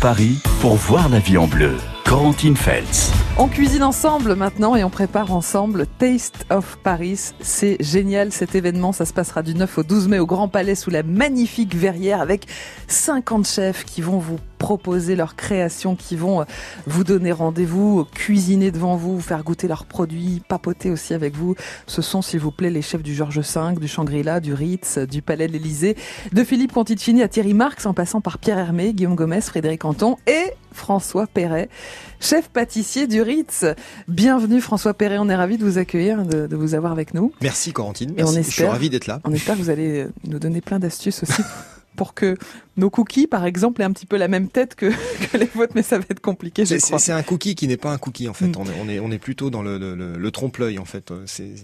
Paris pour voir la vie en bleu. Corentine Feltz. On cuisine ensemble maintenant et on prépare ensemble Taste of Paris. C'est génial cet événement. Ça se passera du 9 au 12 mai au Grand Palais sous la magnifique verrière avec 50 chefs qui vont vous proposer leurs créations, qui vont euh, vous donner rendez-vous, cuisiner devant vous, faire goûter leurs produits, papoter aussi avec vous. Ce sont, s'il vous plaît, les chefs du Georges V, du Shangri-La, du Ritz, du Palais de l'Élysée, de Philippe Conticini à Thierry Marx, en passant par Pierre Hermé, Guillaume Gomez, Frédéric Anton et François Perret, chef pâtissier du Ritz. Bienvenue François Perret, on est ravi de vous accueillir, de, vous avoir avec nous. Merci Corentine, on espère, je suis ravi d'être là. On espère que vous allez nous donner plein d'astuces aussi pour que nos cookies, par exemple, aient un petit peu la même tête que, que les vôtres, mais ça va être compliqué, je C'est un cookie qui n'est pas un cookie, en fait. Mm. On, est, on, est, on est plutôt dans le, le, le trompe-l'œil, en fait.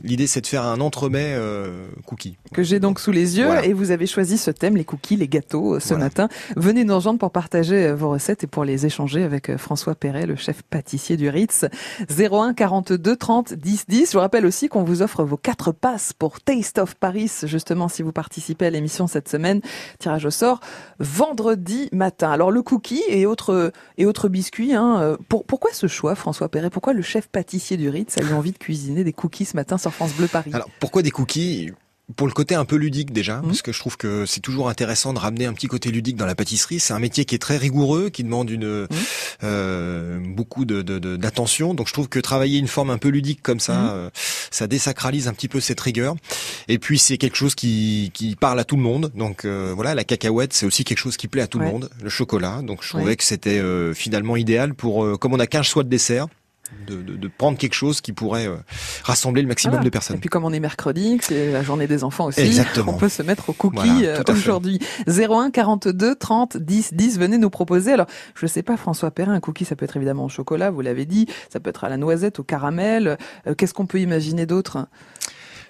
L'idée, c'est de faire un entremets euh, cookie. Que j'ai donc sous les yeux, et vous avez choisi ce thème, les cookies, les gâteaux, euh, ce matin. Venez nous rejoindre pour partager euh, vos recettes et pour les échanger avec François Perret, le chef pâtissier du Ritz. 01 42 30 10 10. Je vous rappelle aussi qu'on vous offre vos quatre passes pour Taste of Paris, justement, si vous participez à l'émission cette semaine. Tirage au sort vendredi matin. Alors le cookie et autres et autres biscuits. Hein, euh, pour, pourquoi ce choix, François Perret? Pourquoi le chef pâtissier du Ritz a eu envie de cuisiner des cookies ce matin sur France Bleu Paris? Alors pourquoi des cookies? Pour le côté un peu ludique déjà, mmh. parce que je trouve que c'est toujours intéressant de ramener un petit côté ludique dans la pâtisserie. C'est un métier qui est très rigoureux, qui demande une mmh. euh, beaucoup de d'attention. Donc je trouve que travailler une forme un peu ludique comme ça, mmh. euh, ça désacralise un petit peu cette rigueur. Et puis c'est quelque chose qui qui parle à tout le monde. Donc euh, voilà, la cacahuète c'est aussi quelque chose qui plaît à tout le monde. Le chocolat, donc je trouvais que c'était euh, finalement idéal pour comme on a 15 choix de dessert de, de, de, prendre quelque chose qui pourrait euh, rassembler le maximum de personnes. Et puis comme on est mercredi, c'est la journée des enfants aussi, Exactement. on peut se mettre au cookie euh, aujourd'hui. 01 42 30 10 10, venez nous proposer. Alors, je sais pas, François Perrin, un cookie, ça peut être évidemment au chocolat, vous l'avez dit, ça peut être à la noisette, au caramel. Euh, qu'est-ce qu'on peut imaginer d'autre?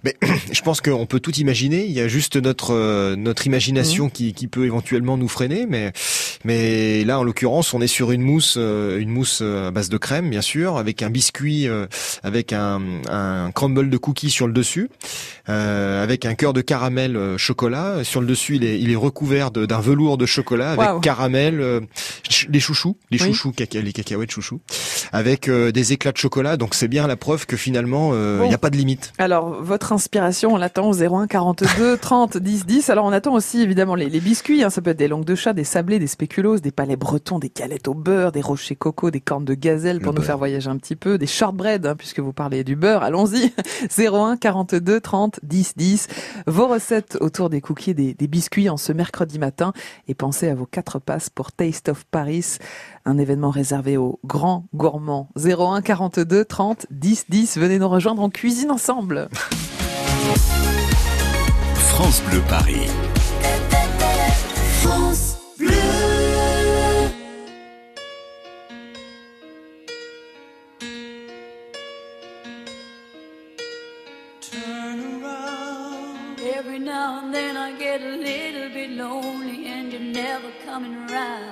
Mais je pense qu'on peut tout imaginer. Il y a juste notre euh, notre imagination mmh. qui, qui peut éventuellement nous freiner. Mais mais là, en l'occurrence, on est sur une mousse euh, une mousse euh, à base de crème, bien sûr, avec un biscuit, avec un, un crumble de cookies sur le dessus, avec un cœur de caramel chocolat. Sur le dessus, il est il est recouvert d'un velours de chocolat avec caramel, les chouchous, les chouchous, les cacahuètes chouchous, avec des éclats de chocolat. Donc c'est bien la preuve que finalement, il n'y a pas de limite. Alors votre inspiration, on l'attend au 01 42 30 10 10. Alors on attend aussi évidemment les, biscuits, hein. ça peut être des langues de chat, des sablés, des spéculoos, des palais bretons, des galettes au beurre, des rochers coco, des cornes de gazelle pour nous faire voyager un petit peu, des shortbread hein, puisque vous parlez du beurre, allons-y. 01 42 30 10 10. Vos recettes autour des cookies et des, des biscuits en ce mercredi matin et pensez à vos quatre passes pour Taste of Paris, un événement réservé aux grands gourmands. 01 42 30 10 10. Venez nous rejoindre en cuisine ensemble. France Bleu Paris. France Bleu. Turn around. Every now and then I get a little bit lonely and you're never coming around.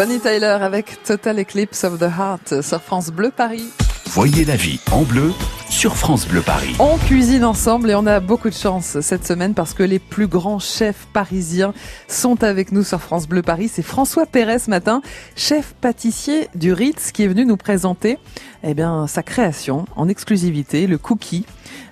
Bonnie Tyler avec Total Eclipse of the Heart sur France Bleu Paris. Voyez la vie en bleu sur France Bleu Paris. On cuisine ensemble et on a beaucoup de chance cette semaine parce que les plus grands chefs parisiens sont avec nous sur France Bleu Paris. C'est François Perret ce matin, chef pâtissier du Ritz, qui est venu nous présenter eh bien, sa création en exclusivité, le cookie.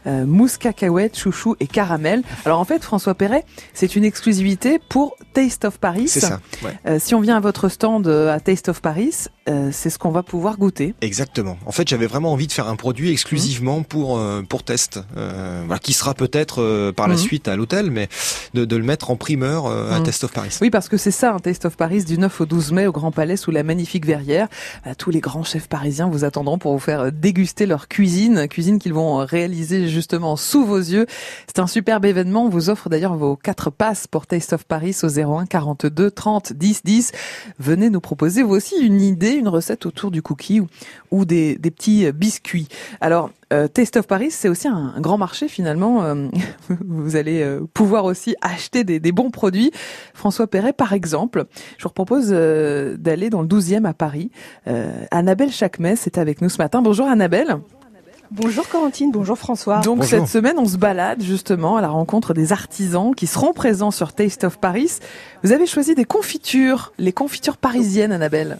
Euh, mousse cacahuète, chouchou et caramel. Alors en fait, François Perret, c'est une exclusivité pour Taste of Paris. C'est ça. ouais. Euh, si on vient à votre stand euh, à Taste of Paris, euh, c'est ce qu'on va pouvoir goûter. Exactement. En fait, j'avais vraiment envie de faire un produit exclusivement pour euh, pour test, euh, voilà, qui sera peut-être euh, par la Mhm. suite à l'hôtel, mais de, de le mettre en primeur euh, à Mhm. Test of Paris. Oui, parce que c'est ça, un Taste of Paris du 9 au 12 mai au Grand Palais sous la magnifique verrière. Euh, Tous les grands chefs parisiens vous attendront pour vous faire déguster leur cuisine, cuisine qu'ils vont réaliser justement sous vos yeux. C'est un superbe événement. On vous offre d'ailleurs vos quatre passes pour Taste of Paris au 01 42 30 10 10. Venez nous proposer vous aussi une idée, une recette autour du cookie ou, ou des, des petits biscuits. Alors, euh, Taste of Paris, c'est aussi un, un grand marché finalement. Euh, vous allez euh, pouvoir aussi acheter des, des bons produits. François Perret, par exemple, je vous propose euh, d'aller dans le 12e à Paris. Euh, Annabelle Chakmes est avec nous ce matin. Bonjour Annabelle. Bonjour Corentine, bonjour François. Donc Bonjour. cette semaine, on se balade justement à la rencontre des artisans qui seront présents sur Taste of Paris. Vous avez choisi des confitures, les confitures parisiennes, Annabelle.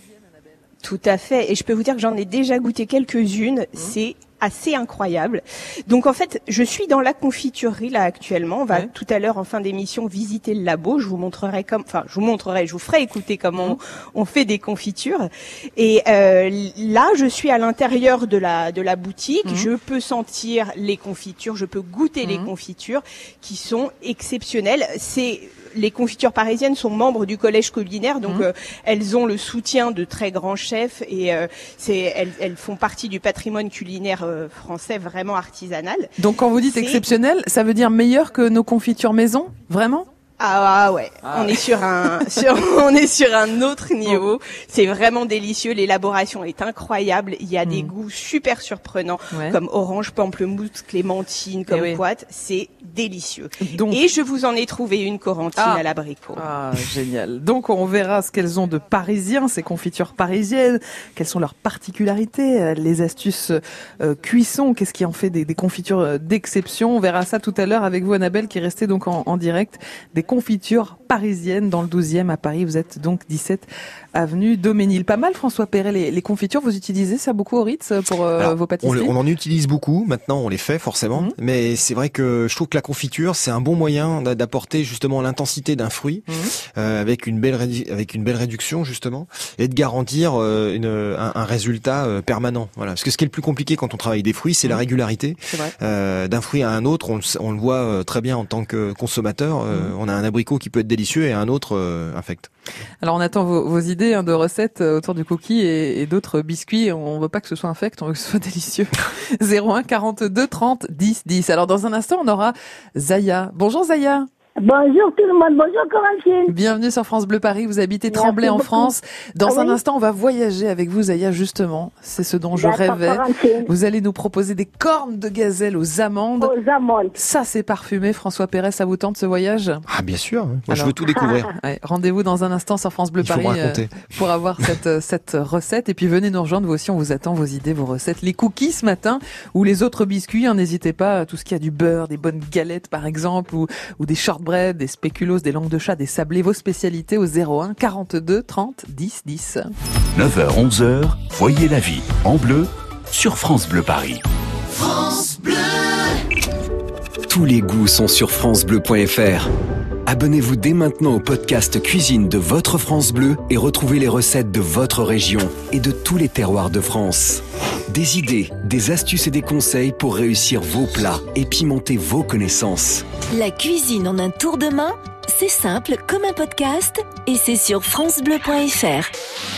Tout à fait. Et je peux vous dire que j'en ai déjà goûté quelques-unes. C'est assez incroyable. Donc en fait, je suis dans la confiturerie là actuellement. On va Ouais. tout à l'heure en fin d'émission visiter le labo. Je vous montrerai comme, enfin, je vous montrerai, je vous ferai écouter comment on, on fait des confitures. Et euh, là, je suis à l'intérieur de la de la boutique. Mhm. Je peux sentir les confitures, je peux goûter les confitures qui sont exceptionnelles. C'est les confitures parisiennes sont membres du collège culinaire, donc Mhm. euh, elles ont le soutien de très grands chefs et euh, c'est elles, elles font partie du patrimoine culinaire euh, français vraiment artisanal. Donc quand vous dites exceptionnel, ça veut dire meilleur que nos confitures maison? Vraiment? Ah, ah ouais, Ah. on est sur un, sur, on est sur un autre niveau. C'est vraiment délicieux. L'élaboration est incroyable. Il y a des Mm. goûts super surprenants, Ouais. comme orange, pamplemousse, clémentine, comme oui. quoi. C'est délicieux. Donc, Et je vous en ai trouvé une corentine Ah. à l'abricot. Ah, génial. Donc, on verra ce qu'elles ont de parisien, ces confitures parisiennes. Quelles sont leurs particularités, euh, les astuces euh, cuisson, qu'est-ce qui en fait des, des confitures euh, d'exception? On verra ça tout à l'heure avec vous, Annabelle, qui est restée donc en, en direct des confitures parisiennes dans le 12e à Paris. Vous êtes donc 17 avenue Doménil. Pas mal, François Perret, les, les confitures. Vous utilisez ça beaucoup au Ritz pour euh, Alors, vos pâtisseries on en utilise beaucoup. Maintenant, on les fait forcément. Mhm. Mais c'est vrai que je trouve que la confiture, c'est un bon moyen d'a- d'apporter justement l'intensité d'un fruit Mhm. euh, avec une belle avec une belle réduction justement et de garantir euh, une, un, un résultat permanent. Voilà. Parce que ce qui est le plus compliqué quand on travaille des fruits, c'est la Mhm. régularité d'un fruit à un autre. On, le s- on le voit très bien en tant que consommateur. On a un abricot qui peut être délicieux et un autre infect. Alors on attend vos, vos idées hein, de recettes euh, autour du cookie et, et d'autres biscuits. On veut pas que ce soit infect, on veut que ce soit délicieux. 01 42 30 10 10. Alors dans un instant, on aura Zaya. Bonjour Zaya. Bonjour tout le monde, bonjour Corentine. Bienvenue sur France Bleu Paris. Vous habitez Merci Tremblay en beaucoup. France. Dans Ah un oui instant, on va voyager avec vous Zaya justement. C'est ce dont je rêvais. Corentine. Vous allez nous proposer des cornes de gazelle aux amandes. Aux amandes. Ça c'est parfumé. François Perret, ça vous tente ce voyage? Ah bien sûr. hein. Moi, je veux tout découvrir. Ouais, Rendez-vous dans un instant sur France Bleu Paris. euh, raconter. pour avoir cette, euh, cette recette. Et puis venez nous rejoindre, vous aussi, on vous attend, vos idées, vos recettes. Les cookies ce matin, ou les autres biscuits, hein, n'hésitez pas, tout ce qui a du beurre, des bonnes galettes par exemple, ou, ou des shortbread, des spéculoos, des langues de chat, des sablés, vos spécialités au 01 42 30 10 10. 9h, 11h, voyez la vie en bleu sur France Bleu Paris. Tous les goûts sont sur francebleu.fr. Abonnez-vous dès maintenant au podcast Cuisine de votre France Bleu et retrouvez les recettes de votre région et de tous les terroirs de France. Des idées, des astuces et des conseils pour réussir vos plats et pimenter vos connaissances. La cuisine en un tour de main, c'est simple comme un podcast et c'est sur francebleu.fr.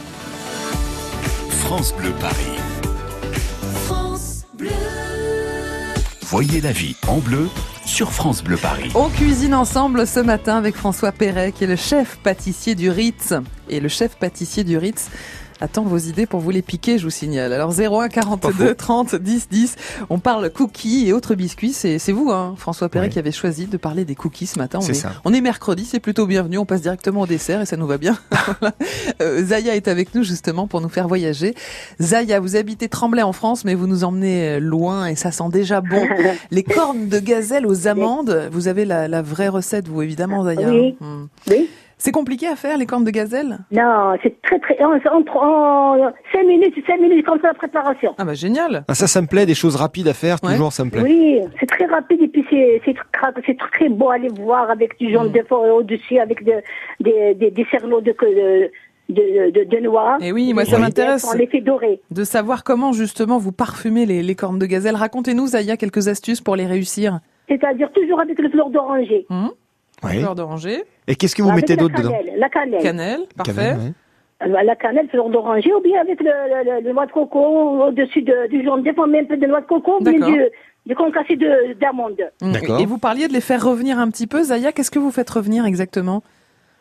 France Bleu Paris. Voyez la vie en bleu sur France Bleu Paris. On cuisine ensemble ce matin avec François Perret, qui est le chef pâtissier du Ritz. Et le chef pâtissier du Ritz attend vos idées pour vous les piquer, je vous signale. Alors 01 42 30 10 10, on parle cookies et autres biscuits. C'est c'est vous, hein, François Perret, Ouais. qui avait choisi de parler des cookies ce matin. On C'est est, ça. on est mercredi, c'est plutôt bienvenu. On passe directement au dessert et ça nous va bien. Voilà. Euh, Zaya est avec nous justement pour nous faire voyager. Zaya, vous habitez Tremblay en France, mais vous nous emmenez euh, loin et ça sent déjà bon. Les cornes de gazelle aux amandes, vous avez la, la vraie recette, vous évidemment, Zaya. Oui. Oui. C'est compliqué à faire les cornes de gazelle? Non, c'est très très. En, en, en 5 minutes, 5 minutes comme ça la préparation. Ah bah génial. Ah, ça, ça me plaît, des choses rapides à faire, Ouais. toujours ça me plaît. Oui, c'est très rapide et puis c'est très, c'est très beau à aller voir avec du jaune Mm. de fort au-dessus, avec de, des, des, des cerneaux de, de, de, de, de noix. Et oui, moi ça m'intéresse En effet doré. de savoir comment justement vous parfumez les, les cornes de gazelle. Racontez-nous, Zaya, quelques astuces pour les réussir. C'est-à-dire toujours avec le fleur d'oranger. Hmm Oui. Fleur d'oranger, Et qu'est-ce que vous Avec mettez la d'autre dedans cannelle, La cannelle. cannelle, parfait. Cannelle. Euh, La cannelle, fleur d'oranger, ou bien avec le, le, le, le noix de coco au-dessus de, du jaune met un peu de noix de coco, ou bien du, du concassé de- d'amande. Hmm. D'accord. Et vous parliez de les faire revenir un petit peu, Zaya. Qu'est-ce que vous faites revenir exactement?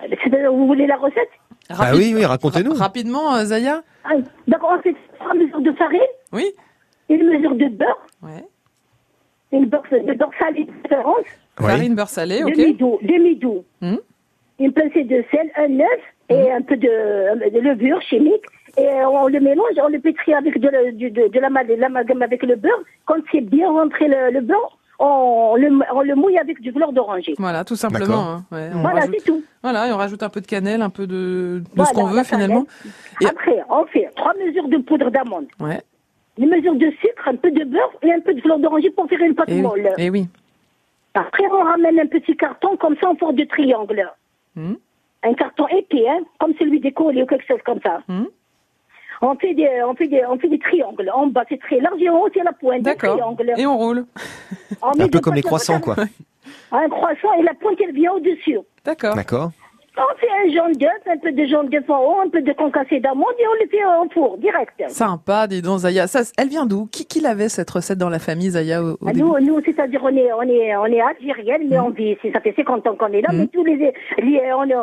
C'est-à-dire, Vous voulez la recette? Ah oui, oui, racontez-nous. ra- Rapidement, euh, Zaya Ah, D'accord, on fait trois mesures de farine, Oui une mesure de beurre, Ouais. une beurre, de beurre salé de préférence. Farine, beurre salé, ok. demi-doux, demi-doux, Hmm. une pincée de sel, un œuf Hmm. et un peu de, de levure chimique. Et on le mélange, on le pétrit avec de, la- de, de l'amal- l'amalgame avec le beurre. Quand c'est bien rentré le, le beurre, on le, on le mouille avec du fleur d'oranger. Voilà, tout simplement. hein. Ouais, on Voilà, rajoute- c'est tout. Voilà, et on rajoute un peu de cannelle, un peu de, de Voilà, ce qu'on veut finalement. Et- Après, on fait trois mesures de poudre d'amande, Ouais. une mesure de sucre, un peu de beurre et un peu de fleur d'oranger pour faire une pâte Et oui. molle. Et oui. Après, on ramène un petit carton comme ça en forme de triangle. Hmm. Un carton épais, hein, comme celui des colis ou quelque chose comme ça. Hmm. On fait des, on fait des, on fait des triangles. En bas, c'est très large et en haut, c'est la pointe. Des D'accord. triangles. Et on roule. On Un peu comme les croissants, quoi. Un croissant et la pointe, elle vient au-dessus. D'accord. D'accord. On fait un jaune d'œuf, un peu de jaune d'œuf en haut, un peu de concassé d'amande et on le fait en four, direct. Sympa, dis donc, Zaya. Ça, elle vient d'où? Qui, qui l'avait cette recette dans la famille, Zaya au, au Ah, Nous, nous c'est-à-dire, on est, on est, on est algérienne, mais on vit, ça fait 50 ans qu'on est là, mais tous les, les on est,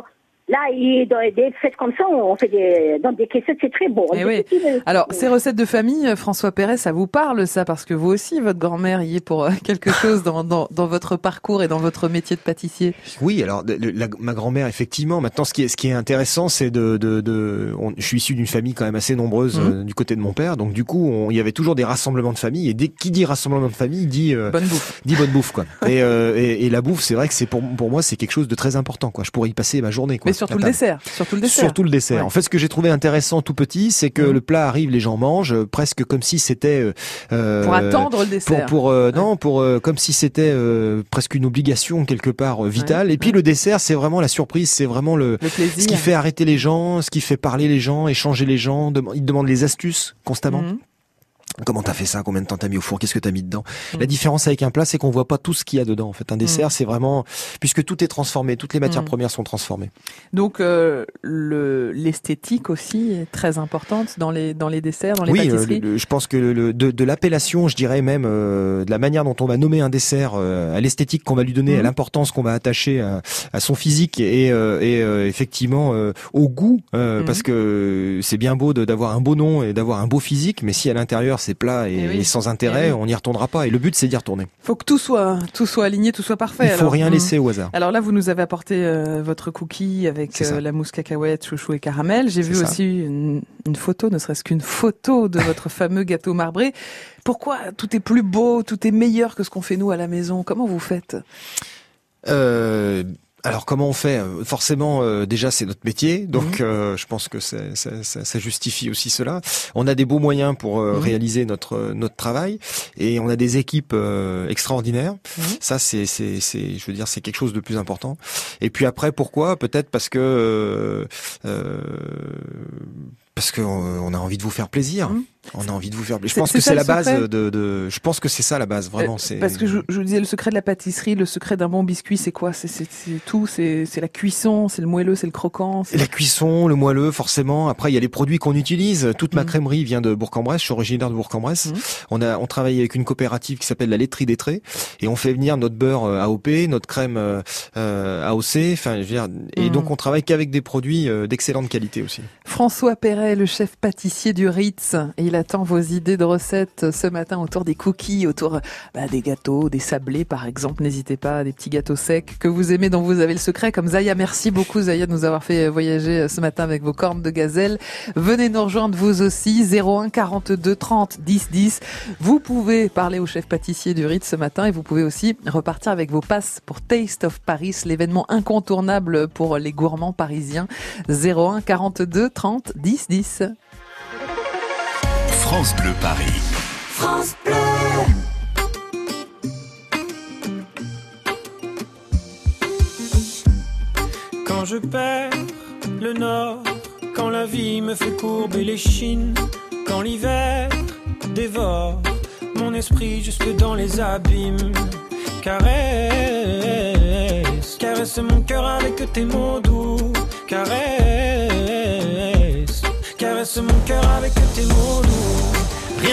là, il- dans des fêtes comme ça, on fait des, dans des caissettes, c'est très beau. Eh oui. Alors, ces recettes de famille, euh, François Perret, ça vous parle, ça Parce que vous aussi, votre grand-mère y est pour euh, quelque chose dans, dans, dans votre parcours et dans votre métier de pâtissier? Oui, alors de- le- la- ma grand-mère, effectivement. Maintenant, ce qui est, ce qui est intéressant, c'est de, de, de on- je suis issu d'une famille quand même assez nombreuse Mhm. euh, du côté de mon père, donc du coup, il y avait toujours des rassemblements de famille. Et dès qui dit rassemblement de famille, dit euh, Bonne bouffe. dit bonne bouffe, quoi. Et, euh, et, et la bouffe, c'est vrai que c'est pour pour moi, c'est quelque chose de très important, quoi. Je pourrais y passer ma journée, quoi. Mais surtout le dessert. Surtout le dessert. Surtout le dessert. Ouais. En fait, ce que j'ai trouvé intéressant tout petit, c'est que Mhm. le plat arrive, les gens mangent, euh, presque comme si c'était euh, euh, Pour attendre le dessert. pour euh, non pour euh, comme si c'était presque une obligation quelque part vitale. Ouais, Et puis le dessert, c'est vraiment la surprise, c'est vraiment le Le plaisir. ce qui fait arrêter les gens, ce qui fait parler les gens, échanger les gens. Ils demandent les astuces constamment. Mhm. Comment t'as fait ça? Combien de temps t'as mis au four? Qu'est-ce que t'as mis dedans? La différence avec un plat, c'est qu'on voit pas tout ce qu'il y a dedans. En fait, un dessert, Mhm. c'est vraiment puisque tout est transformé, toutes les matières Mhm. premières sont transformées. Donc, euh, le l'esthétique aussi est très importante dans les, dans les desserts, dans les oui, euh, pâtisseries? le- le- je pense que le, de, de l'appellation, je dirais même euh, de la manière dont on va nommer un dessert, euh, à l'esthétique qu'on va lui donner, à l'importance qu'on va attacher à, à son physique et, euh, et euh, effectivement euh, au goût, parce que c'est bien beau d'avoir un beau nom et d'avoir un beau physique, mais si à l'intérieur c'est plat et, Eh oui. et sans intérêt, Eh oui. on n'y retournera pas. Et le but c'est d'y retourner. faut que tout soit, tout soit aligné, tout soit parfait. Il faut alors. rien Mhm. laisser au hasard. Alors là, vous nous avez apporté euh, votre cookie avec euh, la mousse cacahuète, chouchou et caramel. J'ai vu ça. aussi une, une photo, ne serait-ce qu'une photo de votre fameux gâteau marbré. Pourquoi tout est plus beau, tout est meilleur que ce qu'on fait nous à la maison? Comment vous faites? Euh, alors comment on fait? Euh, Forcément, euh, déjà c'est notre métier, donc Mhm. euh, je pense que ça, ça- ça justifie aussi cela. On a des beaux moyens pour euh, Mhm. réaliser notre notre travail et on a des équipes euh, extraordinaires. Mhm. Ça c'est c'est c'est je veux dire c'est quelque chose de plus important. Et puis après pourquoi? Peut-être parce que euh, euh, parce que euh, on a envie de vous faire plaisir. On a envie de vous faire. Je pense que c'est la base secret de, de. Je pense que c'est ça la base. Vraiment, Euh, c'est. Parce que je, je vous disais, le secret de la pâtisserie, le secret d'un bon biscuit, c'est quoi? C'est c'est- c'est tout, c'est c'est la cuisson, c'est le moelleux, c'est le croquant. la cuisson, le moelleux, forcément. Après, il y a les produits qu'on utilise. Toute ma Mhm. crèmerie vient de Bourg-en-Bresse. Je suis originaire de Bourg-en-Bresse. Mhm. On a, on travaille avec une coopérative qui s'appelle la laiterie des Traits et on fait venir notre beurre euh, AOP, notre crème euh, euh, AOC. Enfin, je veux dire, et Mhm. donc on travaille qu'avec des produits euh, d'excellente qualité aussi. François Perret, le chef pâtissier du Ritz, et il attend vos idées de recettes ce matin autour des cookies, autour bah, des gâteaux, des sablés par exemple. N'hésitez pas, des petits gâteaux secs que vous aimez, dont vous avez le secret. Comme Zaya, merci beaucoup Zaya de nous avoir fait voyager ce matin avec vos cornes de gazelle. Venez nous rejoindre vous aussi, 01 42 30 10 10. Vous pouvez parler au chef pâtissier du Ritz ce matin et vous pouvez aussi repartir avec vos passes pour Taste of Paris, l'événement incontournable pour les gourmands parisiens. 01 42 30 10 10. France Bleu Paris. France Bleu. Quand je perds le nord, quand la vie me fait courber les chines, quand l'hiver dévore mon esprit jusque dans les abîmes. Caresse, caresse mon cœur avec tes mots doux. Caresse, caresse mon cœur avec tes mots doux.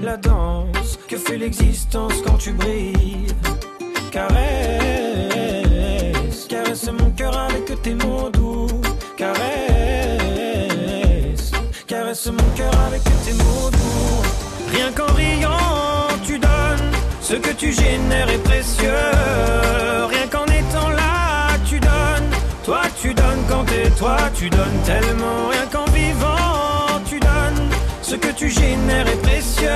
la danse que fait l'existence quand tu brilles. Caresse, caresse mon cœur avec tes mots doux. Caresse, caresse mon cœur avec tes mots doux. Rien qu'en riant, tu donnes. Ce que tu génères est précieux. Rien qu'en étant là, tu toi tu donnes tellement, rien qu'en vivant tu génères est précieux,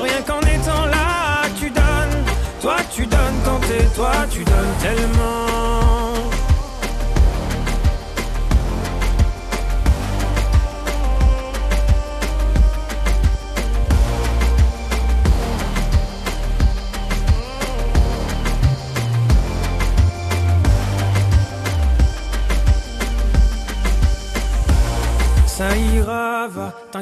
rien qu'en étant là tu donnes. Toi tu donnes quand t'es toi, tu donnes tellement.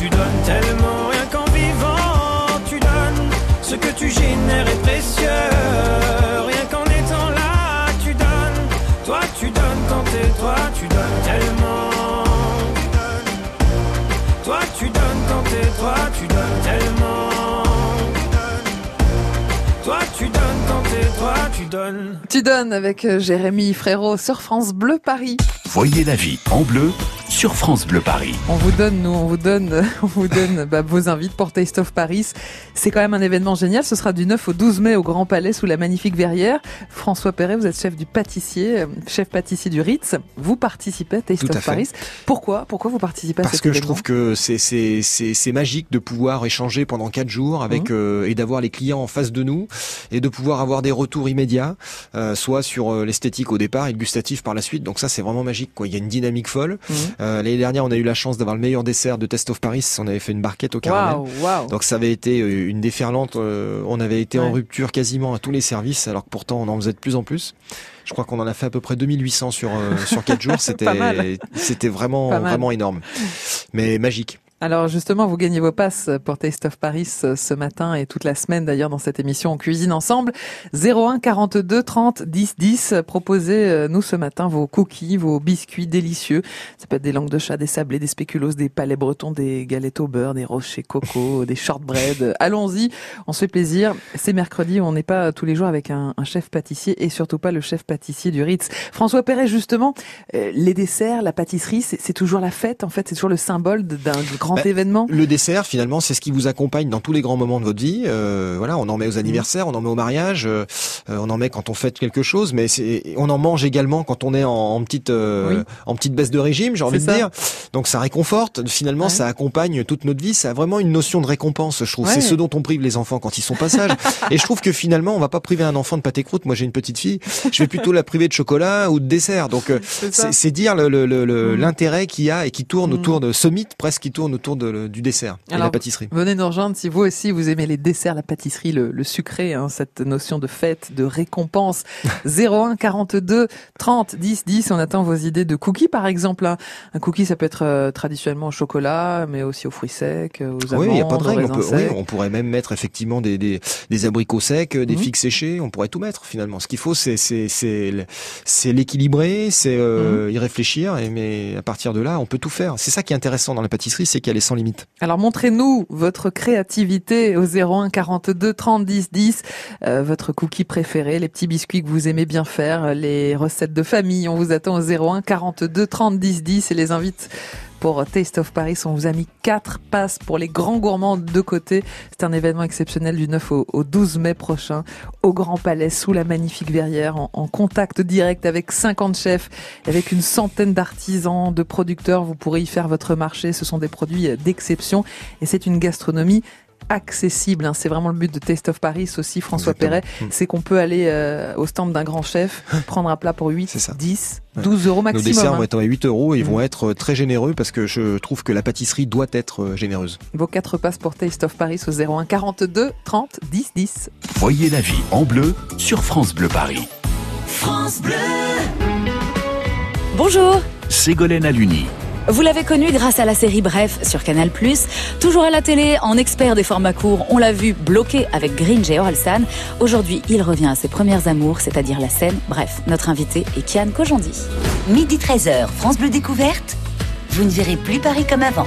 Tu donnes tellement. Rien qu'en vivant, tu donnes, ce que tu génères est précieux. Rien qu'en étant là, tu donnes, toi tu donnes quand t'es toi, tu donnes tellement. Toi tu donnes quand t'es toi, tu donnes tellement. Toi tu donnes quand t'es toi, tu donnes. Tu donnes avec euh, Jérémy Frérot sur France Bleu Paris. Voyez la vie en bleu sur France Bleu Paris. On vous donne, nous, on vous donne, on vous donne bah, vos invites pour Taste of Paris. C'est quand même un événement génial. Ce sera du 9 au 12 mai au Grand Palais sous la magnifique verrière. François Perret, vous êtes chef du pâtissier, euh, chef pâtissier du Ritz. Vous participez à Taste Tout à of fait. Paris. Pourquoi Pourquoi vous participez à Parce cet que je trouve que c'est c'est c'est c'est magique de pouvoir échanger pendant quatre jours avec Mhm. euh, et d'avoir les clients en face de nous et de pouvoir avoir des retours immédiats, euh, soit sur euh, l'esthétique au départ et le gustatif par la suite. Donc ça c'est vraiment magique. Quoi. Il y a une dynamique folle. Mhm. Euh, L'année dernière on a eu la chance d'avoir le meilleur dessert de Test of Paris. On avait fait une barquette au caramel. Donc ça avait été euh, une déferlante. euh, on avait été en rupture quasiment à tous les services, alors que pourtant on en faisait de plus en plus. Je crois qu'on en a fait à peu près 2800 sur euh, sur quatre jours. C'était c'était vraiment vraiment énorme, mais magique. Alors justement, vous gagnez vos passes pour Taste of Paris euh, ce matin et toute la semaine d'ailleurs dans cette émission On cuisine ensemble. 01 42 30 10 10. Proposez nous ce matin vos cookies, vos biscuits délicieux. Ça peut être des langues de chat, des sablés, des spéculoos, des palais bretons, des galettes au beurre, des rochers coco, des shortbread. Allons-y, on se fait plaisir. C'est mercredi, on n'est pas tous les jours avec un, chef pâtissier et surtout pas le chef pâtissier du Ritz. François Perret, justement, euh, les desserts, la pâtisserie, c'est toujours la fête en fait, c'est toujours le symbole d'un grand Bah, événement. Le dessert, finalement, c'est ce qui vous accompagne dans tous les grands moments de votre vie. Euh, voilà, on en met aux anniversaires, on en met au mariage, euh, on en met quand on fête quelque chose, mais on en mange également quand on est en, en petite, euh, Oui. en petite baisse de régime, j'ai envie de dire. Donc ça réconforte. Finalement, Ouais. ça accompagne toute notre vie. Ça a vraiment une notion de récompense. Je trouve Ouais. c'est ce dont on prive les enfants quand ils sont pas sages. Et je trouve que finalement, on va pas priver un enfant de pâté croûte. Moi, j'ai une petite fille. Je vais plutôt la priver de chocolat ou de dessert. Donc euh, C'est dire le- le- le- le- Mm. l'intérêt qu'il y a et qui tourne Mm. autour de ce mythe presque qui tourne autour de- du dessert et Alors, la pâtisserie. Venez nous rejoindre si vous aussi vous aimez les desserts, la pâtisserie, le, le sucré, hein, cette notion de fête, de récompense. 01 42 30 10 10. On attend vos idées de cookies par exemple. Un cookie ça peut être euh, traditionnellement au chocolat, mais aussi aux fruits secs, euh, aux Oui, amandes, il n'y a pas de règle. On, peut, oui, pourrait même mettre effectivement des, des, des abricots secs, des Mhm. figues séchées. On pourrait tout mettre finalement. Ce qu'il faut, c'est c'est l'équilibrer, c'est euh, Mhm. y réfléchir. Et mais à partir de là, on peut tout faire. C'est ça qui est intéressant dans la pâtisserie, c'est qu'elle est sans limite. Alors montrez-nous votre créativité au 01 42 30 10 10, euh, votre cookie préféré, les petits biscuits que vous aimez bien faire, les recettes de famille. On vous attend au 01 42 30 10 10 et les invite pour Taste of Paris. On vous a mis quatre passes pour les grands gourmands de côté. C'est un événement exceptionnel du 9 au, au 12 mai prochain au Grand Palais sous la magnifique verrière en, en contact direct avec 50 chefs, avec une centaine d'artisans, de producteurs. Vous pourrez y faire votre marché. Ce sont des produits d'exception et c'est une gastronomie accessible. hein. C'est vraiment le but de Taste of Paris aussi, François Exactement. Perret. Mm. C'est qu'on peut aller euh, au stand d'un grand chef, prendre un plat pour 8, C'est ça. 10, Ouais. 12 euros Nos maximum. desserts hein. vont être à 8 euros et ils vont être très généreux parce que je trouve que la pâtisserie doit être euh, généreuse. Vos quatre passes pour Taste of Paris au 01 42 30 10 10. Voyez la vie en bleu sur France Bleu Paris. France Bleu. Bonjour, Ségolène Aluni. Vous l'avez connu grâce à la série Bref sur Canal+. Toujours à la télé, en expert des formats courts, on l'a vu bloqué avec Gringe et Orelsan. Aujourd'hui, il revient à ses premières amours, c'est-à-dire la scène. Bref, notre invité est Kian Kojandi. Midi 13h, France Bleu Découverte. Vous ne verrez plus Paris comme avant.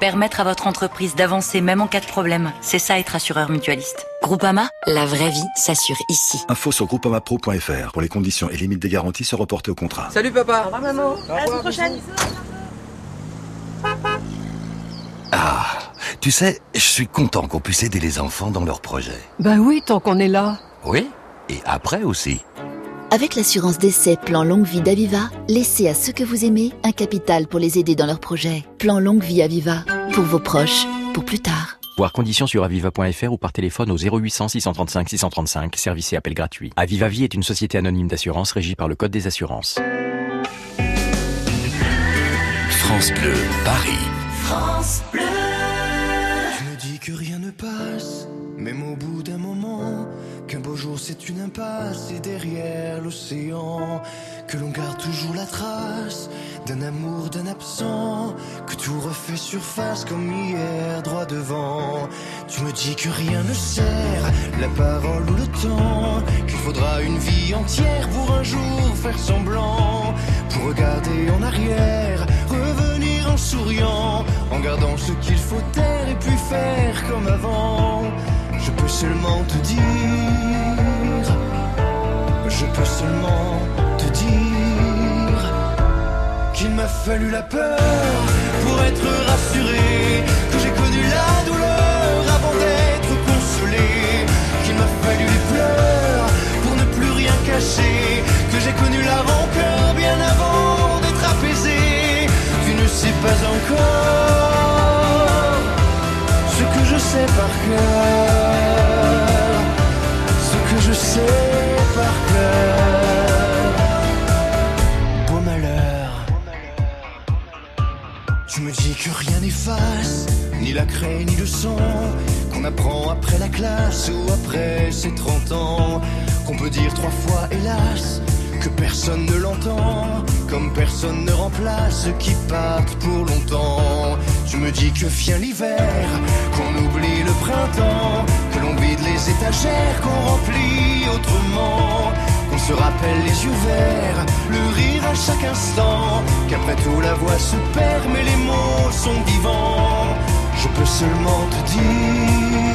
Permettre à votre entreprise d'avancer même en cas de problème, c'est ça être assureur mutualiste. Groupama, la vraie vie s'assure ici. Info sur groupamapro.fr pour les conditions et limites des garanties se reporter au contrat. Salut papa. Au revoir maman. À la semaine prochaine. Ah, tu sais, je suis content qu'on puisse aider les enfants dans leurs projets. Bah oui, tant qu'on est là. Oui, et après aussi. Avec l'assurance d'essai Plan Longue Vie d'Aviva, laissez à ceux que vous aimez un capital pour les aider dans leurs projets. Plan Longue Vie Aviva, pour vos proches, pour plus tard. Voir conditions sur aviva.fr ou par téléphone au 0800 635 635, service et appel gratuit. Aviva Vie est une société anonyme d'assurance régie par le Code des assurances. France Bleu, Paris. France Bleu. Je me dis que rien ne passe, c'est une impasse et derrière l'océan. Que l'on garde toujours la trace d'un amour, d'un absent. Que tout refait surface comme hier, droit devant. Tu me dis que rien ne sert, la parole ou le temps. Qu'il faudra une vie entière pour un jour faire semblant. Pour regarder en arrière, revenir en souriant. En gardant ce qu'il faut taire et puis faire comme avant. Je peux seulement te dire, je peux seulement te dire qu'il m'a fallu la peur pour être rassuré, que j'ai connu la douleur avant d'être consolé, qu'il m'a fallu les pleurs pour ne plus rien cacher, que j'ai connu la rancœur bien avant d'être apaisé. Tu ne sais pas encore je sais par cœur, ce que je sais par cœur. Beau malheur, tu me dis que rien n'efface, ni la craie ni le sang, qu'on apprend après la classe ou après ses 30 ans, qu'on peut dire trois fois hélas. Que personne ne l'entend, comme personne ne remplace ce qui parte pour longtemps. Tu me dis que vient l'hiver, qu'on oublie le printemps, que l'on vide les étagères, qu'on remplit autrement, qu'on se rappelle les yeux verts, le rire à chaque instant, qu'après tout la voix se perd, mais les mots sont vivants. Je peux seulement te dire,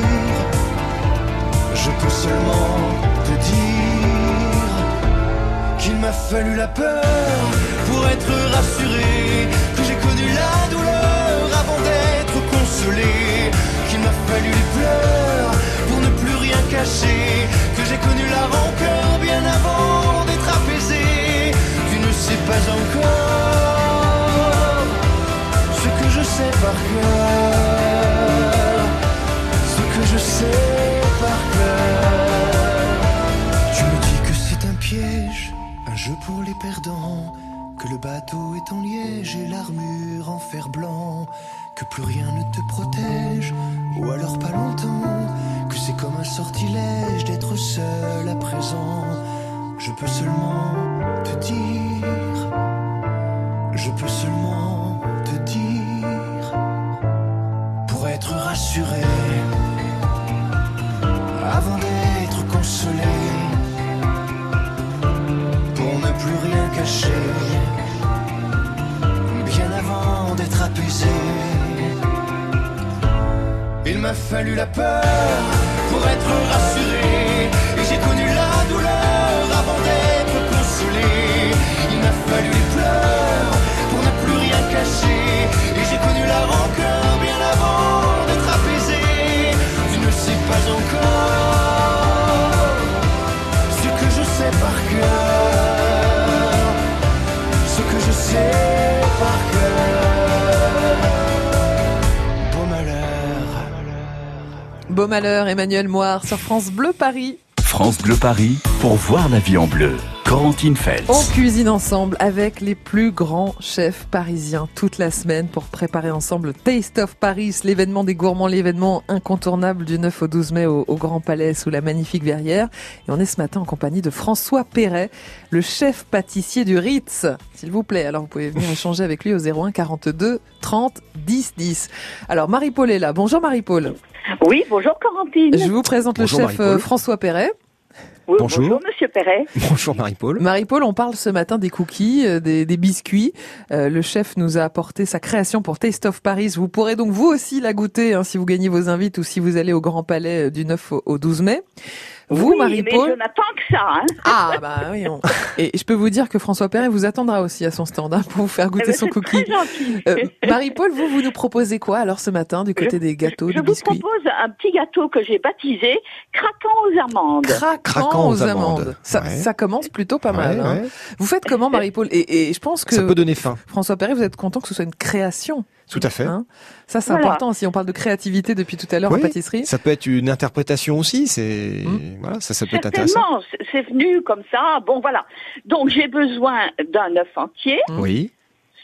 je peux seulement te dire qu'il m'a fallu la peur pour être rassuré, que j'ai connu la douleur d'être consolé, qu'il m'a fallu les pleurs pour ne plus rien cacher, que j'ai connu la rancœur bien avant d'être apaisé. Tu ne sais pas encore ce que je sais par cœur, ce que je sais par cœur. Tu me dis que c'est un piège, un jeu pour les perdants, que le bateau est en liège et l'armure en fer blanc, que plus rien ne te protège, ou alors pas longtemps, que c'est comme un sortilège d'être seul à présent. Je peux seulement te dire, je peux seulement te dire, pour être rassuré, avant d'être consolé pour ne plus rien cacher, bien avant d'être apaisé. Il m'a fallu la peur pour être rassuré, et j'ai connu la douleur avant d'être consolé. Il m'a fallu les pleurs Malheur, Emmanuel Moire sur France Bleu Paris. France Bleu Paris pour voir la vie en bleu. Corentine Feltz. On cuisine ensemble avec les plus grands chefs parisiens toute la semaine pour préparer ensemble le Taste of Paris, l'événement des gourmands, l'événement incontournable du 9 au 12 mai au, au Grand Palais sous la magnifique verrière. Et on est ce matin en compagnie de François Perret, le chef pâtissier du Ritz. S'il vous plaît, alors vous pouvez venir échanger avec lui au 01 42 30 10 10. Alors Marie-Paul est là. Bonjour Marie-Paul. Oui, bonjour Corentine. Je vous présente Bonjour, le chef euh, François Perret. Oui, Bonjour. bonjour Monsieur Perret. Bonjour Marie-Paul. Marie-Paul, on parle ce matin des cookies, euh, des, des biscuits. Euh, le chef nous a apporté sa création pour Taste of Paris. Vous pourrez donc vous aussi la goûter hein, si vous gagnez vos invites ou si vous allez au Grand Palais euh, du 9 au, au 12 mai. Vous, oui, mais Marie-Paul je n'attends que ça. Hein. Ah bah oui. on- Et je peux vous dire que François Perret vous attendra aussi à son stand hein, pour vous faire Eh goûter ben, son cookie. Euh, Marie-Paul, vous, vous nous proposez quoi alors ce matin du côté des gâteaux, je des vous biscuits propose un petit gâteau que j'ai baptisé craquant aux amandes. Craquant, Craquant aux aux amandes. amandes. Ça, Ouais. ça commence plutôt pas mal. Ouais, hein. ouais. Vous faites comment, Marie-Paul et, et je pense que Ça peut donner faim. François Perret, vous êtes content que ce soit une création. Tout à fait. Hein ça, c'est Voilà. important. Si on parle de créativité depuis tout à l'heure Oui, en pâtisserie. Ça peut être une interprétation aussi. C'est Hmm. voilà, ça, ça peut être intéressant. C'est- c'est venu comme ça. Bon, voilà. Donc, j'ai besoin d'un œuf entier, Oui,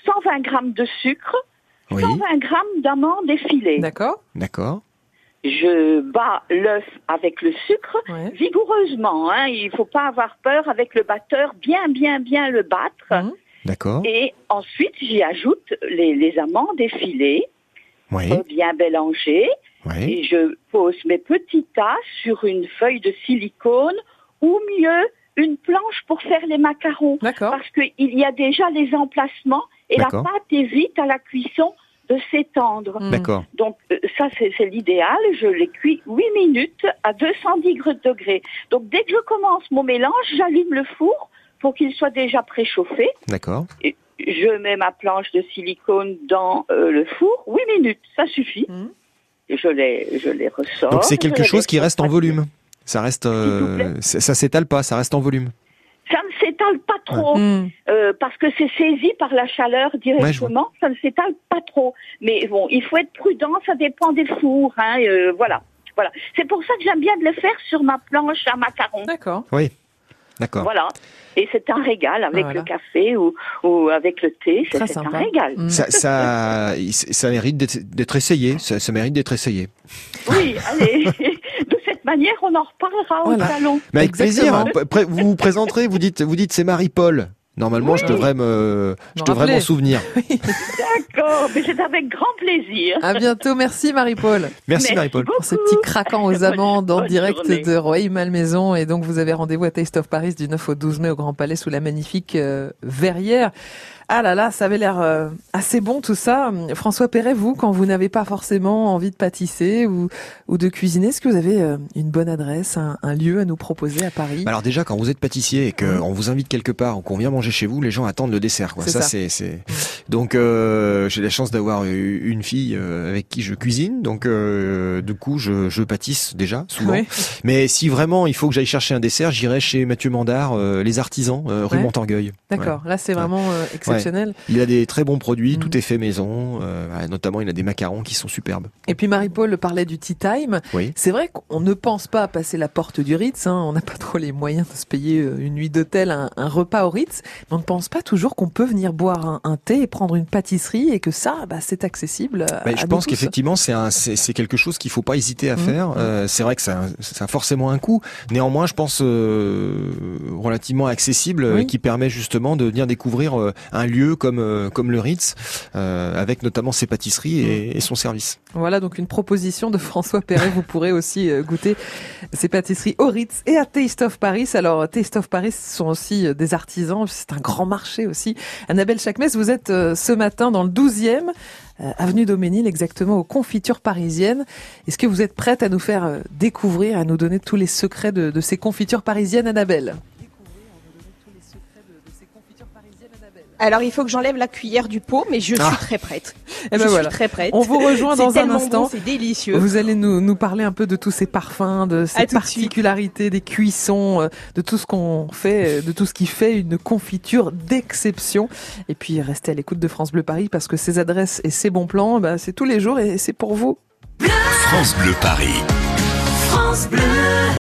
120 grammes de sucre, oui, 120 grammes d'amandes effilées. D'accord d'accord. Je bats l'œuf avec le sucre Ouais. vigoureusement. Hein. Il faut pas avoir peur avec le batteur, bien, bien, bien le battre. Mhm. D'accord. Et ensuite, j'y ajoute les, les amandes effilées, Oui, euh, bien mélangées. oui. Et je pose mes petits tas sur une feuille de silicone ou mieux une planche pour faire les macarons. D'accord. Parce qu'il y a déjà les emplacements et la pâte évite à la cuisson de s'étendre. Mm. D'accord. Donc euh, ça c'est c'est l'idéal, je les cuis 8 minutes à 210 degrés. Donc dès que je commence mon mélange, j'allume le four pour qu'il soit déjà préchauffé. D'accord. Je mets ma planche de silicone dans euh, le four, 8 minutes, ça suffit. Et Je les, je les ressors. Donc c'est quelque chose qui reste en volume. Ça reste, euh, ça s'étale pas, ça reste en volume. Ça ne s'étale pas trop. Mm. euh, parce que c'est saisi par la chaleur directement, ça ne s'étale pas trop. Mais bon, il faut être prudent, ça dépend des fours, hein, euh, voilà. Voilà. C'est pour ça que j'aime bien de le faire sur ma planche à macarons. D'accord. Oui, d'accord. Voilà. Et c'est un régal avec Voilà. le café ou, ou avec le thé, c'est un régal. Mm. Ça, ça, ça mérite d'être essayé. Ça, ça mérite d'être essayé. Oui, allez. de cette manière, on en reparlera Voilà. au salon. Mais avec Exactement. plaisir. Après, vous vous présenterez, vous dites, vous dites, c'est Marie-Paul. Normalement, je devrais me, je devrais m'en souvenir. D'accord, mais c'est avec grand plaisir. À bientôt. Merci, Marie-Paul. Merci, Merci Marie-Paul. Pour ces petits craquants aux Bonne- amandes en direct journée. de Roy Malmaison. Et donc, vous avez rendez-vous à Taste of Paris du 9 au 12 mai au Grand Palais sous la magnifique euh, verrière. Ah là là, ça avait l'air euh, assez bon tout ça. François Perret, vous, quand vous n'avez pas forcément envie de pâtisser ou, ou de cuisiner, est-ce que vous avez euh, une bonne adresse, un, un lieu à nous proposer à Paris? Bah Alors déjà, quand vous êtes pâtissier et qu'on vous invite quelque part ou qu'on vient manger chez vous, les gens attendent le dessert. Quoi. Ça, ça. c'est. Donc, euh, j'ai la chance d'avoir eu une fille euh, avec qui je cuisine. Donc, euh, du coup, je, je pâtisse déjà souvent. Oui. Mais si vraiment il faut que j'aille chercher un dessert, j'irai chez Mathieu Mandard, euh, les artisans, euh, rue Ouais. Montorgueil. D'accord, là c'est vraiment euh, exceptionnel. Il a des très bons produits, Mm. tout est fait maison. euh, voilà, notamment, il a des macarons qui sont superbes. Et puis Marie-Paul parlait du tea time. Oui. C'est vrai qu'on ne pense pas passer la porte du Ritz. hein. On n'a pas trop les moyens de se payer euh, une nuit d'hôtel, un, un repas au Ritz. Mais on ne pense pas toujours qu'on peut venir boire un, un thé et prendre une pâtisserie et que ça, bah, c'est accessible. à- à je pense qu'effectivement c'est quelque chose qu'il faut pas hésiter à Mmh, faire. mmh. Euh, c'est vrai que ça ça a forcément un coût. Néanmoins, je pense euh, relativement accessible, Oui. qui permet justement de venir découvrir un lieu comme euh, comme le Ritz, euh, avec notamment ses pâtisseries Mmh. et, et son service. Voilà donc une proposition de François Perret. Vous pourrez aussi euh, goûter ces pâtisseries au Ritz et à Taste of Paris. Alors Taste of Paris ce sont aussi des artisans. C'est un grand marché aussi. Annabelle Chakmes, vous êtes ce matin dans le 12e euh, avenue Daumesnil, exactement aux confitures parisiennes. Est-ce que vous êtes prête à nous faire découvrir, à nous donner tous les secrets de, de ces confitures parisiennes, Annabelle? Alors il faut que j'enlève la cuillère du pot, mais je suis Ah. très prête. Eh ben je voilà. suis très prête. On vous rejoint dans un instant. bon, c'est délicieux. Vous allez nous, nous parler un peu de tous ces parfums, de ces de particularités des cuissons, euh, de tout ce qu'on fait, euh, de tout ce qui fait une confiture d'exception. Et puis restez à l'écoute de France Bleu Paris parce que ces adresses et ces bons plans, bah, c'est tous les jours et c'est pour vous. France Bleu Paris. France Bleu.